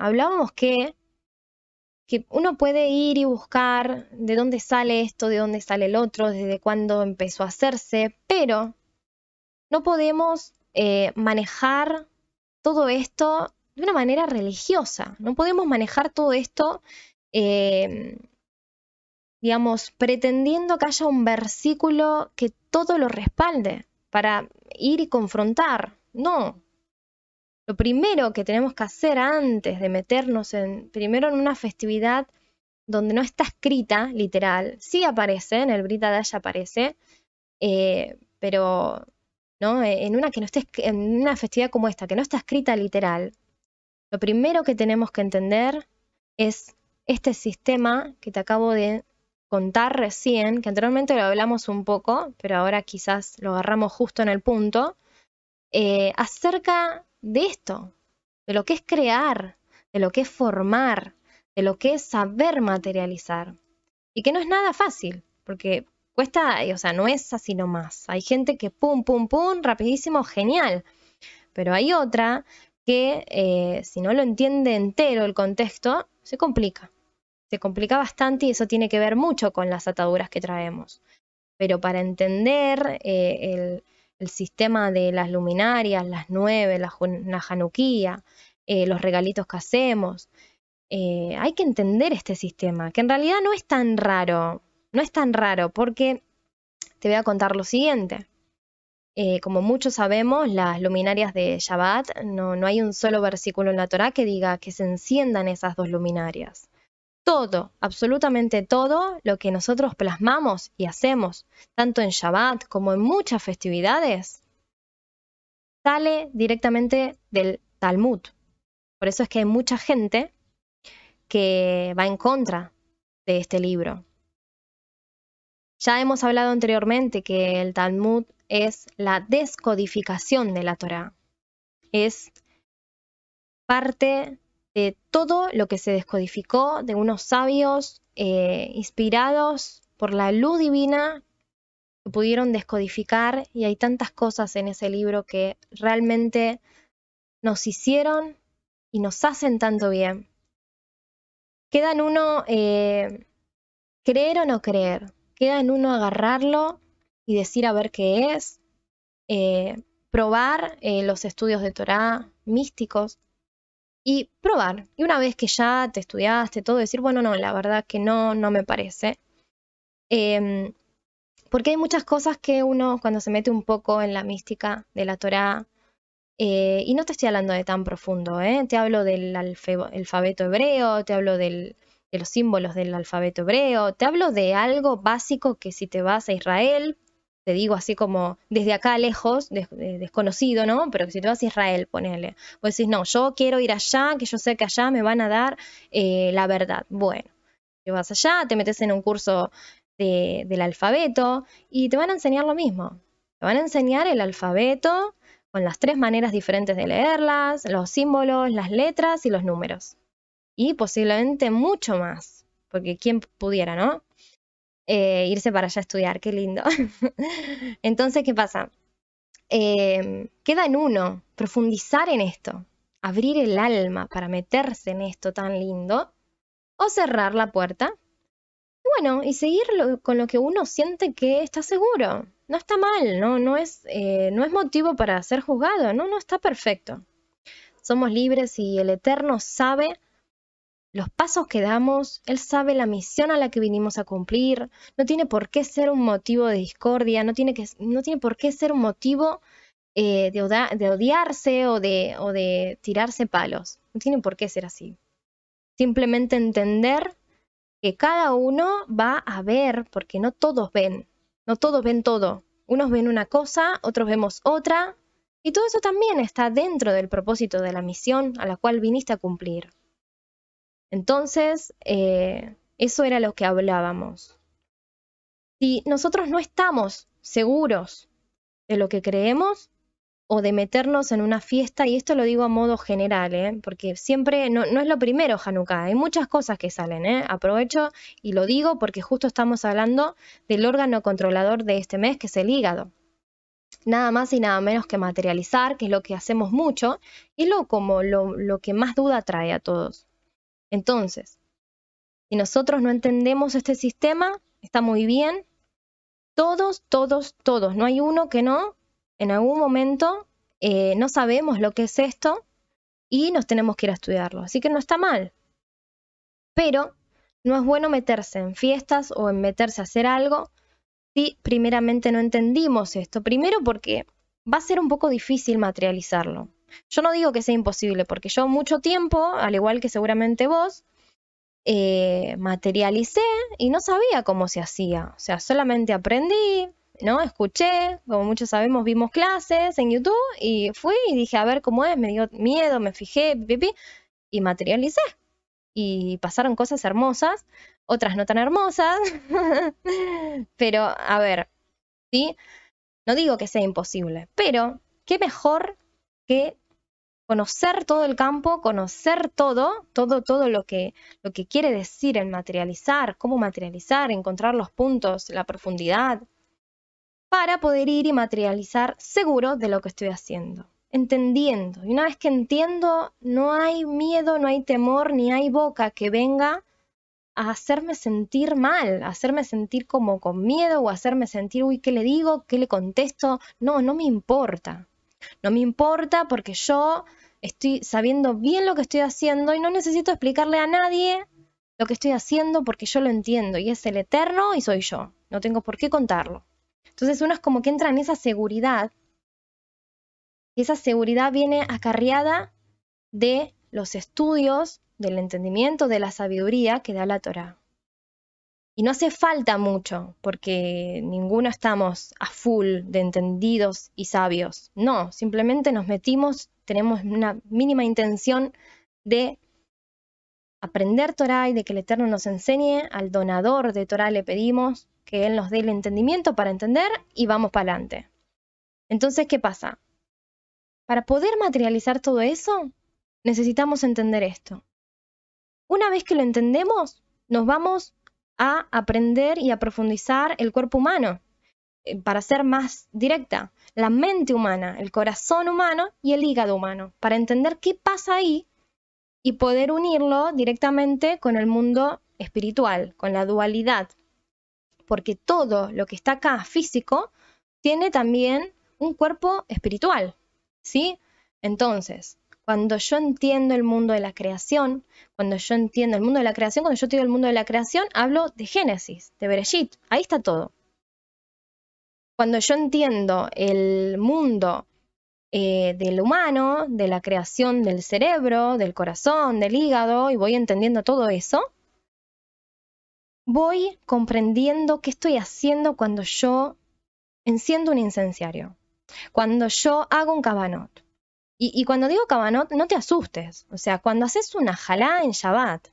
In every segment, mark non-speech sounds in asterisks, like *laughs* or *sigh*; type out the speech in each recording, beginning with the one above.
hablábamos que, que uno puede ir y buscar de dónde sale esto, de dónde sale el otro, desde cuándo empezó a hacerse, pero no podemos eh, manejar todo esto de una manera religiosa. No podemos manejar todo esto, eh, digamos, pretendiendo que haya un versículo que todo lo respalde para ir y confrontar. No. Lo primero que tenemos que hacer antes de meternos en, primero en una festividad donde no está escrita, literal, sí aparece, en el Brita Daya aparece, eh, pero ¿no? En una que no esté, en una festividad como esta, que no está escrita literal, lo primero que tenemos que entender es este sistema que te acabo de contar recién, que anteriormente lo hablamos un poco, pero ahora quizás lo agarramos justo en el punto, eh, acerca de esto, de lo que es crear, de lo que es formar, de lo que es saber materializar. Y que no es nada fácil, porque cuesta, o sea, no es así nomás. Hay gente que pum, pum, pum, rapidísimo, genial. Pero hay otra que eh, si no lo entiende entero el contexto, se complica. Se complica bastante y eso tiene que ver mucho con las ataduras que traemos. Pero para entender eh, el, sistema de las luminarias, las nueve, la, la januquía, eh, los regalitos que hacemos, hay que entender este sistema, que en realidad no es tan raro, no es tan raro porque te voy a contar lo siguiente. Eh, como muchos sabemos, las luminarias de Shabbat, no, no hay un solo versículo en la Torá que diga que se enciendan esas dos luminarias. Todo, absolutamente todo lo que nosotros plasmamos y hacemos, tanto en Shabbat como en muchas festividades, sale directamente del Talmud. Por eso es que hay mucha gente que va en contra de este libro. Ya hemos hablado anteriormente que el Talmud es la descodificación de la Torah. Es parte de todo lo que se descodificó de unos sabios eh, inspirados por la luz divina que pudieron descodificar y hay tantas cosas en ese libro que realmente nos hicieron y nos hacen tanto bien. Queda en uno eh, creer o no creer, queda en uno agarrarlo y decir a ver qué es, eh, probar eh, los estudios de Torah místicos y probar. Y una vez que ya te estudiaste todo, decir, bueno, no, la verdad que no, no me parece. Em, porque hay muchas cosas que uno cuando se mete un poco en la mística de la Torah, eh, y no te estoy hablando de tan profundo, te hablo del alfabeto hebreo, te hablo de los símbolos del alfabeto hebreo, te hablo de algo básico que si te vas a Israel, te digo así como desde acá lejos, desconocido, ¿no? Pero si te vas a Israel, ponele. Vos decís, no, yo quiero ir allá, que yo sé que allá me van a dar eh, la verdad. Bueno, te vas allá, te metes en un curso del alfabeto y te van a enseñar lo mismo. Te van a enseñar el alfabeto con las tres maneras diferentes de leerlas, los símbolos, las letras y los números. Y posiblemente mucho más, porque quién pudiera, ¿no? Eh, irse para allá a estudiar, qué lindo. *laughs* Entonces, ¿qué pasa? Em, queda en uno profundizar en esto, abrir el alma para meterse en esto tan lindo, o cerrar la puerta. Bueno, y seguir con lo que uno siente que está seguro. No está mal, no, no, es, eh, no es motivo para ser juzgado, no, no está perfecto. Somos libres y el Eterno sabe los pasos que damos, Él sabe la misión a la que vinimos a cumplir, no tiene por qué ser un motivo de discordia, no tiene, que, no tiene por qué ser un motivo eh, de, odiarse o de, o de tirarse palos, no tiene por qué ser así. Simplemente entender que cada uno va a ver, porque no todos ven, no todos ven todo. Unos ven una cosa, otros vemos otra, y todo eso también está dentro del propósito de la misión a la cual viniste a cumplir. Entonces, eh, eso era lo que hablábamos. Si nosotros no estamos seguros de lo que creemos o de meternos en una fiesta, y esto lo digo a modo general, ¿eh? porque siempre no, es lo primero Hanukkah, hay muchas cosas que salen, ¿eh? aprovecho y lo digo porque justo estamos hablando del órgano controlador de este mes, que es el hígado. nada más y nada menos que materializar, que es lo que hacemos mucho, y lo como lo, lo que más duda trae a todos. Entonces, si nosotros no entendemos este sistema, está muy bien. Todos, todos, todos, no hay uno que no, en algún momento eh, no sabemos lo que es esto y nos tenemos que ir a estudiarlo. Así que no está mal. Pero no es bueno meterse en fiestas o en meterse a hacer algo si primeramente no entendimos esto. Primero porque va a ser un poco difícil materializarlo. Yo no digo que sea imposible, porque yo mucho tiempo, al igual que seguramente vos, eh, materialicé y no sabía cómo se hacía. O sea, solamente aprendí, ¿no? Escuché, como muchos sabemos, vimos clases en YouTube y fui y dije a ver cómo es, me dio miedo, me fijé, pipi, y materialicé. Y pasaron cosas hermosas, otras no tan hermosas, *laughs* pero a ver, ¿sí? No digo que sea imposible, pero qué mejor que conocer todo el campo, conocer todo, todo, todo lo que, lo que quiere decir el materializar, cómo materializar, encontrar los puntos, la profundidad, para poder ir y materializar seguro de lo que estoy haciendo, entendiendo. Y una vez que entiendo, no hay miedo, no hay temor, ni hay boca que venga a hacerme sentir mal, a hacerme sentir como con miedo o hacerme sentir, uy, ¿qué le digo? ¿Qué le contesto? No, no me importa. No me importa porque yo estoy sabiendo bien lo que estoy haciendo y no necesito explicarle a nadie lo que estoy haciendo porque yo lo entiendo y es el eterno y soy yo. No tengo por qué contarlo. Entonces uno es como que entra en esa seguridad y esa seguridad viene acarreada de los estudios, del entendimiento, de la sabiduría que da la Torah. Y no hace falta mucho, porque ninguno estamos a full de entendidos y sabios. No, simplemente nos metimos tenemos una mínima intención de aprender Torah y de que el Eterno nos enseñe, al donador de Torah le pedimos que Él nos dé el entendimiento para entender y vamos para adelante. Entonces, ¿qué pasa? Para poder materializar todo eso, necesitamos entender esto. Una vez que lo entendemos, nos vamos a aprender y a profundizar el cuerpo humano. Eh, para ser más directa, la mente humana, el corazón humano y el hígado humano, para entender qué pasa ahí y poder unirlo directamente con el mundo espiritual, con la dualidad. Porque todo lo que está acá físico tiene también un cuerpo espiritual, ¿sí? Entonces, cuando yo entiendo el mundo de la creación, cuando yo entiendo el mundo de la creación, cuando yo digo el mundo de la creación, hablo de Génesis, de Bereshit, ahí está todo. Cuando yo entiendo el mundo eh, del humano, de la creación del cerebro, del corazón, del hígado, y voy entendiendo todo eso, voy comprendiendo qué estoy haciendo cuando yo enciendo un incenciario, cuando yo hago un cabanot. Y, cuando digo cabanot, no te asustes. O sea, cuando haces una jalá en Shabbat,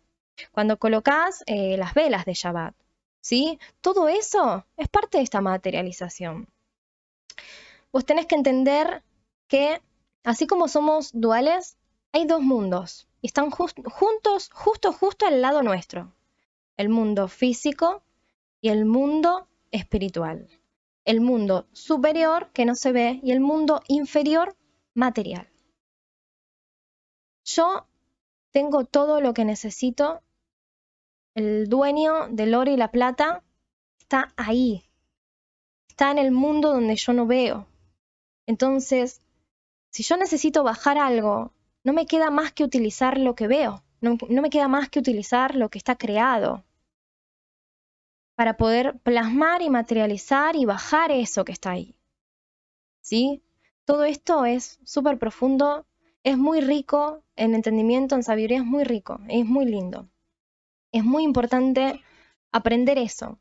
cuando colocas eh, las velas de Shabbat, ¿sí? Todo eso es parte de esta materialización. Vos tenés que entender que así como somos duales, hay dos mundos y están juntos, justo, justo al lado nuestro. El mundo físico y el mundo espiritual. El mundo superior que no se ve y el mundo inferior material. Yo tengo todo lo que necesito el dueño del oro y la plata está ahí, está en el mundo donde yo no veo. Entonces, si yo necesito bajar algo, no me queda más que utilizar lo que veo, no, me queda más que utilizar lo que está creado para poder plasmar y materializar y bajar eso que está ahí. ¿Sí? Todo esto es súper profundo, es muy rico en entendimiento, en sabiduría, es muy rico, es muy lindo. Es muy importante aprender eso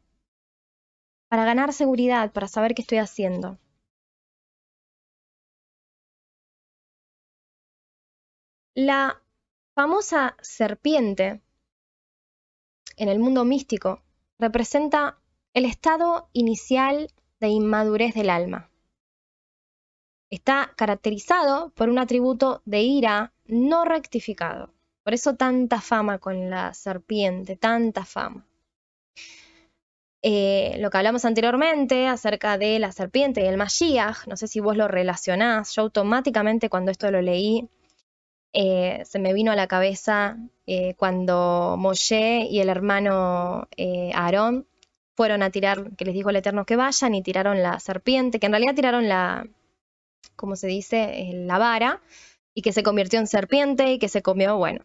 para ganar seguridad, para saber qué estoy haciendo. La famosa serpiente en el mundo místico representa el estado inicial de inmadurez del alma. Está caracterizado por un atributo de ira no rectificado. Por eso tanta fama con la serpiente, tanta fama. eh, lo que hablamos anteriormente acerca de la serpiente y el Mashiach, no sé si vos lo relacionás, yo automáticamente cuando esto lo leí, eh, se me vino a la cabeza eh, cuando Moshe y el hermano Aarón fueron a tirar, que les dijo el Eterno que vayan, y tiraron la serpiente, que en realidad tiraron la, como se dice, la vara, y que se convirtió en serpiente y que se comió, bueno,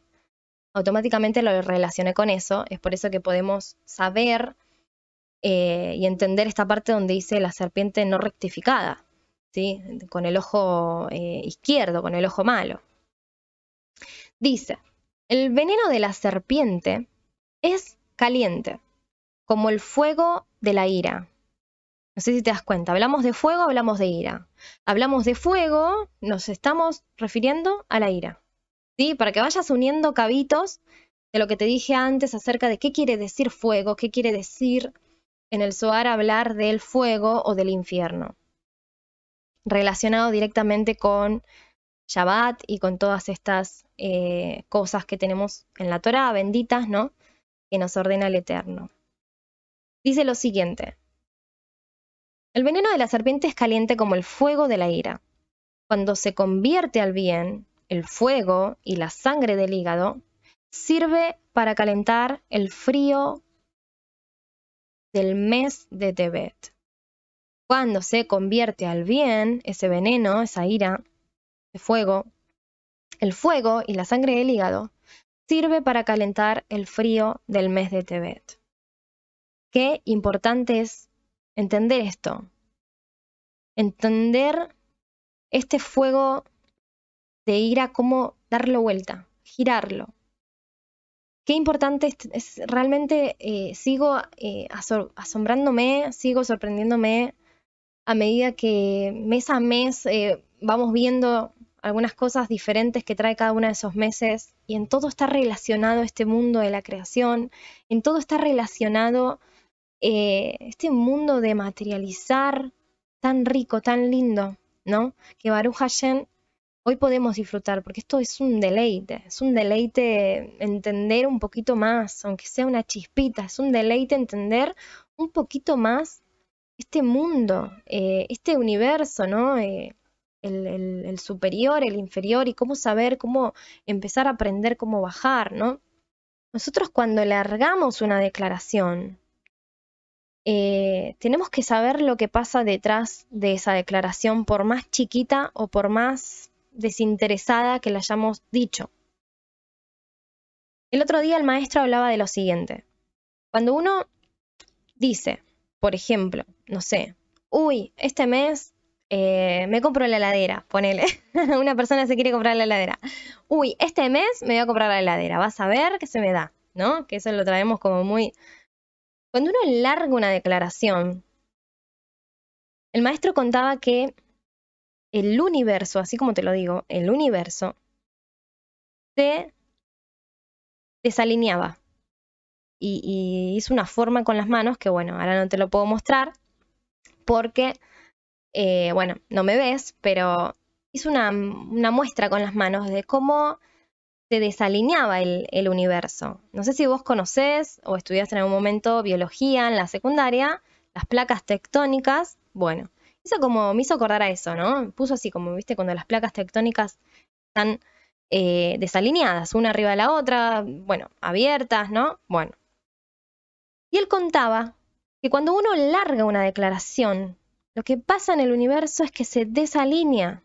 automáticamente lo relacioné con eso, es por eso que podemos saber eh, y entender esta parte donde dice la serpiente no rectificada, ¿sí? con el ojo eh, izquierdo, con el ojo malo. Dice, el veneno de la serpiente es caliente, como el fuego de la ira. No sé si te das cuenta, hablamos de fuego, hablamos de ira. Hablamos de fuego, nos estamos refiriendo a la ira. ¿Sí? Para que vayas uniendo cabitos de lo que te dije antes acerca de qué quiere decir fuego, qué quiere decir en el Zohar hablar del fuego o del infierno, relacionado directamente con Shabbat y con todas estas eh, cosas que tenemos en la Torah, benditas, ¿no? Que nos ordena el Eterno. Dice lo siguiente. El veneno de la serpiente es caliente como el fuego de la ira. Cuando se convierte al bien, el fuego y la sangre del hígado sirve para calentar el frío del mes de Tebet. Cuando se convierte al bien, ese veneno, esa ira, fuego, el fuego y la sangre del hígado, sirve para calentar el frío del mes de Tebet. Qué importante es entender esto. Entender este fuego de ira, cómo darlo vuelta, girarlo, qué importante es, realmente eh, sigo eh, asombrándome, sigo sorprendiéndome a medida que mes a mes eh, vamos viendo algunas cosas diferentes que trae cada uno de esos meses y en todo está relacionado este mundo de la creación, en todo está relacionado este mundo de materializar tan rico, tan lindo, ¿no? Que Baruch Hashem hoy podemos disfrutar, porque esto es un deleite, es un deleite entender un poquito más, aunque sea una chispita, es un deleite entender un poquito más este mundo, eh, este universo, ¿no? Eh, el, superior, el inferior y cómo saber, cómo empezar a aprender cómo bajar, ¿no? Nosotros cuando largamos una declaración, eh, tenemos que saber lo que pasa detrás de esa declaración, por más chiquita o por más desinteresada que le hayamos dicho. El otro día el maestro hablaba de lo siguiente. Cuando uno dice, por ejemplo, no sé, uy, este mes eh, me compro la heladera, ponele. *laughs* Una persona se quiere comprar la heladera. Uy, este mes me voy a comprar la heladera, vas a ver qué se me da, ¿no? Que eso lo traemos como muy... Cuando uno larga una declaración, el maestro contaba que el universo, así como te lo digo, el universo se desalineaba y, hizo una forma con las manos que, bueno, ahora no te lo puedo mostrar porque, eh, bueno, no me ves, pero hizo una, muestra con las manos de cómo se desalineaba el, universo. No sé si vos conocés o estudiaste en algún momento biología en la secundaria, las placas tectónicas. Bueno, eso como me hizo acordar a eso, ¿no? Puso así como, viste, cuando las placas tectónicas están eh, desalineadas, una arriba de la otra, bueno, abiertas, ¿no? Bueno. Y él contaba que cuando uno larga una declaración, lo que pasa en el universo es que se desalinea.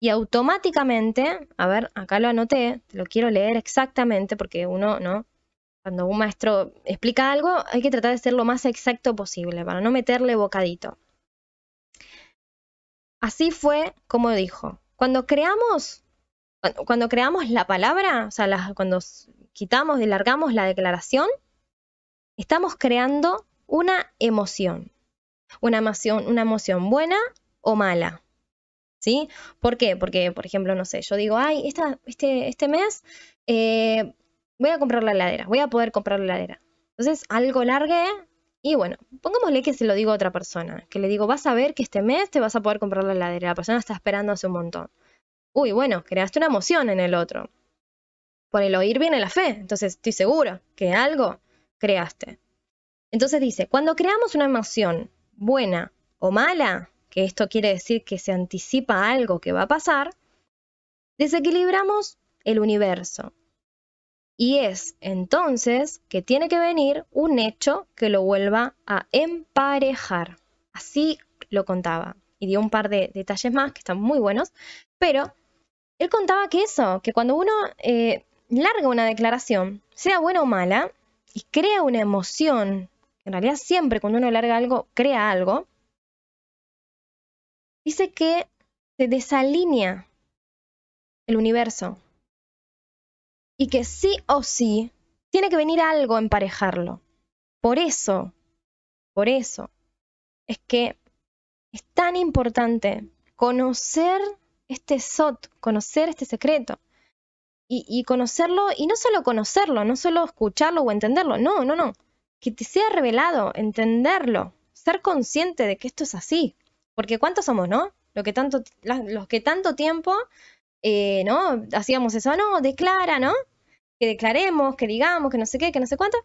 Y automáticamente, a ver, acá lo anoté, lo quiero leer exactamente porque uno, ¿no? Cuando un maestro explica algo, hay que tratar de ser lo más exacto posible para no meterle bocadito. Así fue como dijo. Cuando creamos, cuando, creamos la palabra, o sea, cuando quitamos y largamos la declaración, estamos creando una emoción. Una emoción, una emoción buena o mala. ¿Sí? ¿Por qué? Porque, por ejemplo, no sé, yo digo, ay, este, este mes eh, voy a comprar la heladera, voy a poder comprar la heladera. Entonces, algo largué, y bueno, pongámosle que se lo digo a otra persona, que le digo, vas a ver que este mes te vas a poder comprar la heladera. La persona está esperando hace un montón. Uy, bueno, creaste una emoción en el otro. Por el oír viene la fe, entonces estoy seguro que algo creaste. Entonces dice, cuando creamos una emoción buena o mala, que esto quiere decir que se anticipa algo que va a pasar, desequilibramos el universo. Y es entonces que tiene que venir un hecho que lo vuelva a emparejar. Así lo contaba. Y dio un par de detalles más que están muy buenos. Pero él contaba que eso, que cuando uno eh, larga una declaración, sea buena o mala, y crea una emoción, en realidad siempre cuando uno larga algo, crea algo, dice que se desalinea el universo y que sí o sí tiene que venir algo a emparejarlo. Por eso, por eso, es que es tan importante conocer este SOT, conocer este secreto. Y, conocerlo, y no solo conocerlo, no solo escucharlo o entenderlo, no, no, no. Que te sea revelado, entenderlo, ser consciente de que esto es así. Porque ¿cuántos somos, no? Los que tanto tiempo, eh. Hacíamos eso, no, declara, ¿no? Que declaremos, que digamos, que no sé qué, que no sé cuánto.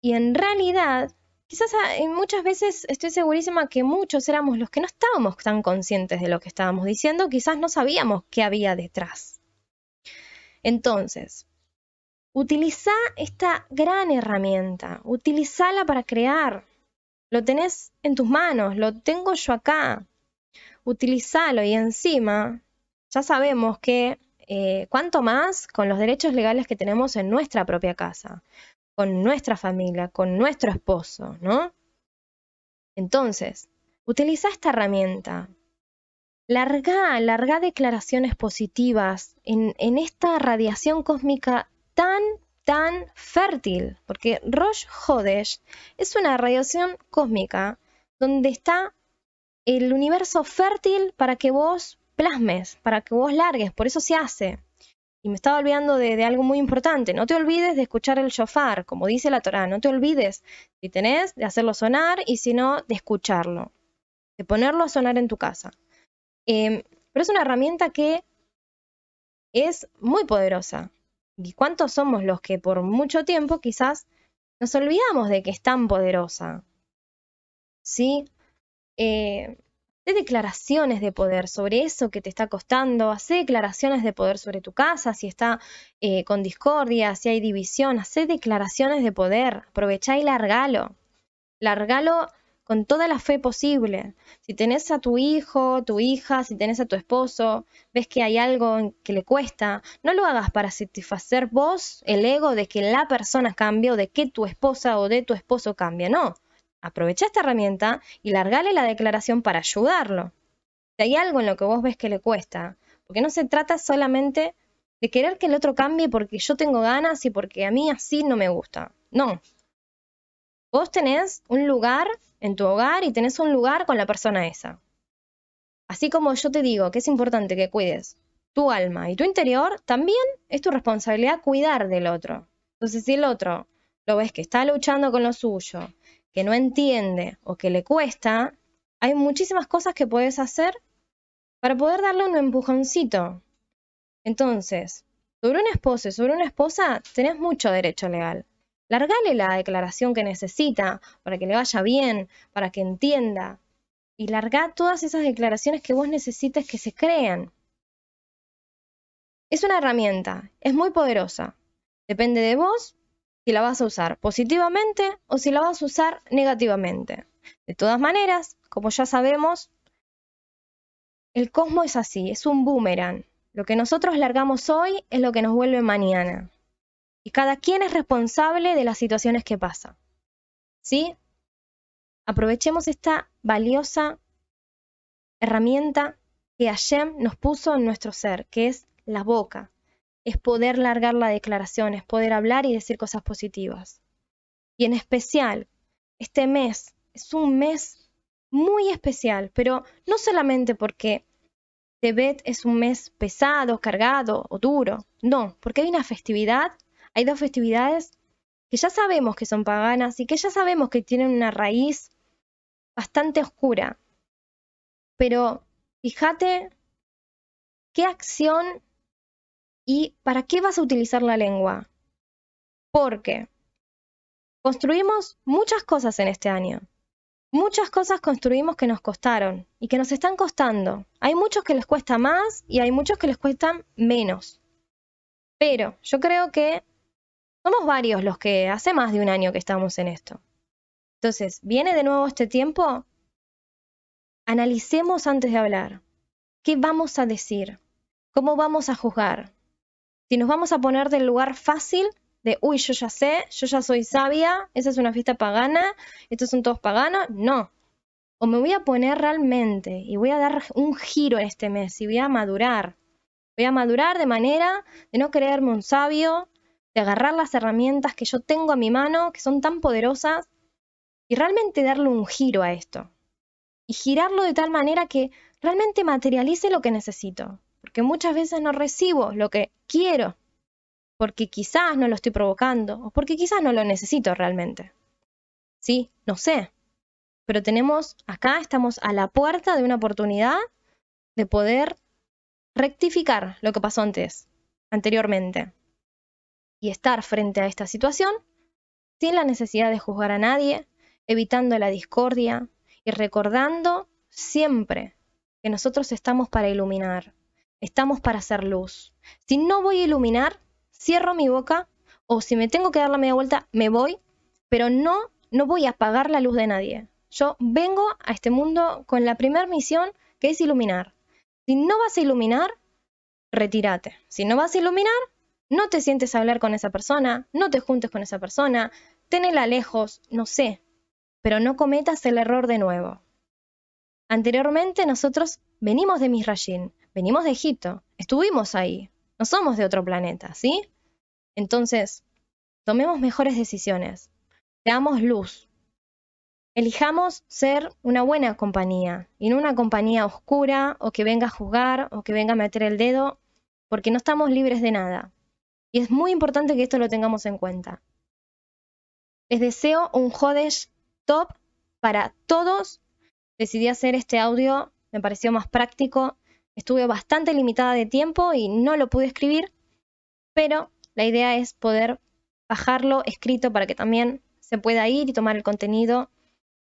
Y en realidad, quizás ah, muchas veces estoy segurísima que muchos éramos los que no estábamos tan conscientes de lo que estábamos diciendo, quizás no sabíamos qué había detrás. Entonces, utiliza esta gran herramienta, utilízala para crear. Lo tenés en tus manos, lo tengo yo acá utilizalo y encima ya sabemos que eh, cuanto más con los derechos legales que tenemos en nuestra propia casa, con nuestra familia, con nuestro esposo, ¿no? Entonces, utiliza esta herramienta. Larga, larga declaraciones positivas en, en esta radiación cósmica tan, tan fértil, porque Rosh Hodesh es una radiación cósmica donde está el universo fértil para que vos plasmes, para que vos largues, por eso se hace. Y me estaba olvidando de, algo muy importante, no te olvides de escuchar el shofar, como dice la Torah, no te olvides, si tenés, de hacerlo sonar y si no, de escucharlo, de ponerlo a sonar en tu casa. Em, pero es una herramienta que es muy poderosa. ¿Y cuántos somos los que por mucho tiempo quizás nos olvidamos de que es tan poderosa? ¿Sí? eh, declaraciones de poder sobre eso que te está costando, hace declaraciones de poder sobre tu casa, si está eh, con discordia, si hay división, hace declaraciones de poder, aprovechá y largalo, largalo con toda la fe posible. Si tenés a tu hijo, tu hija, si tenés a tu esposo, ves que hay algo que le cuesta, no lo hagas para satisfacer vos el ego de que la persona cambie o de que tu esposa o de tu esposo cambie, no aprovecha esta herramienta y largale la declaración para ayudarlo. Si hay algo en lo que vos ves que le cuesta, porque no se trata solamente de querer que el otro cambie porque yo tengo ganas y porque a mí así no me gusta. No. Vos tenés un lugar en tu hogar y tenés un lugar con la persona esa. Así como yo te digo que es importante que cuides tu alma y tu interior, también es tu responsabilidad cuidar del otro. Entonces, si el otro lo ves que está luchando con lo suyo, que no entiende o que le cuesta, hay muchísimas cosas que puedes hacer para poder darle un empujoncito. Entonces, sobre un esposo y sobre una esposa tenés mucho derecho legal. Largale la declaración que necesita para que le vaya bien, para que entienda. Y larga todas esas declaraciones que vos necesites que se crean. Es una herramienta, es muy poderosa. Depende de vos si la vas a usar positivamente o si la vas a usar negativamente. De todas maneras, como ya sabemos, el cosmos es así, es un boomerang. Lo que nosotros largamos hoy es lo que nos vuelve mañana. Cada quien es responsable de las situaciones que pasa. ¿Sí? Aprovechemos esta valiosa herramienta que Hashem nos puso en nuestro ser, que es la boca, es poder largar la declaración, es poder hablar y decir cosas positivas. Y en especial, este mes es un mes muy especial, pero no solamente porque Tebet es un mes pesado, cargado o duro, no, porque hay una festividad, hay dos festividades que ya sabemos que son paganas y que ya sabemos que tienen una raíz bastante oscura. Pero fíjate qué acción ¿Y para qué vas a utilizar la lengua? Porque Construimos muchas cosas en este año. Muchas cosas construimos que nos costaron y que nos están costando. Hay muchos que les cuesta más y hay muchos que les cuestan menos. Pero yo creo que somos varios los que hace más de un año que estamos en esto. Entonces, viene de nuevo este tiempo. Analicemos antes de hablar. ¿Qué vamos a decir? ¿Cómo vamos a juzgar? Si nos vamos a poner del lugar fácil de, uy, yo ya sé, yo ya soy sabia, esa es una fiesta pagana, estos son todos paganos, no. O me voy a poner realmente y voy a dar un giro en este mes y voy a madurar. Voy a madurar de manera de no creerme un sabio, de agarrar las herramientas que yo tengo a mi mano, que son tan poderosas, y realmente darle un giro a esto. Y girarlo de tal manera que realmente materialice lo que necesito. Porque muchas veces no recibo lo que quiero porque quizás no lo estoy provocando o porque quizás no lo necesito realmente. Sí, no sé. Pero tenemos, acá estamos a la puerta de una oportunidad de poder rectificar lo que pasó antes, anteriormente. Y estar frente a esta situación sin la necesidad de juzgar a nadie, evitando la discordia y recordando siempre que nosotros estamos para iluminar, estamos para hacer luz. Si no voy a iluminar, cierro mi boca o si me tengo que dar la media vuelta, me voy, pero no, no voy a apagar la luz de nadie. Yo vengo a este mundo con la primera misión que es iluminar. Si no vas a iluminar, retírate. Si no vas a iluminar, no te sientes a hablar con esa persona, no te juntes con esa persona, tenela lejos, no sé, pero no cometas el error de nuevo. Anteriormente nosotros venimos de Misrayín, venimos de Egipto, estuvimos ahí, no somos de otro planeta, ¿sí? Entonces, tomemos mejores decisiones, seamos luz, elijamos ser una buena compañía y no una compañía oscura o que venga a juzgar o que venga a meter el dedo, porque no estamos libres de nada. Y es muy importante que esto lo tengamos en cuenta. Les deseo un Jodesh top para todos. Decidí hacer este audio, me pareció más práctico Estuve bastante limitada de tiempo y no lo pude escribir, pero la idea es poder bajarlo escrito para que también se pueda ir y tomar el contenido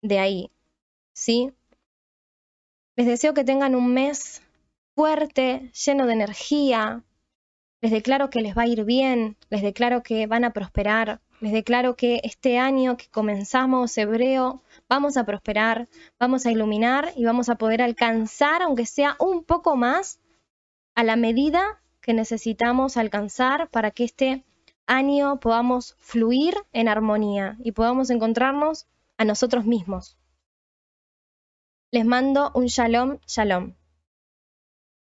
de ahí. ¿Sí? Les deseo que tengan un mes fuerte, lleno de energía. Les declaro que les va a ir bien, les declaro que van a prosperar, les declaro que este año que comenzamos hebreo vamos a prosperar, vamos a iluminar y vamos a poder alcanzar, aunque sea un poco más, a la medida que necesitamos alcanzar para que este año podamos fluir en armonía y podamos encontrarnos a nosotros mismos. Les mando un shalom, shalom.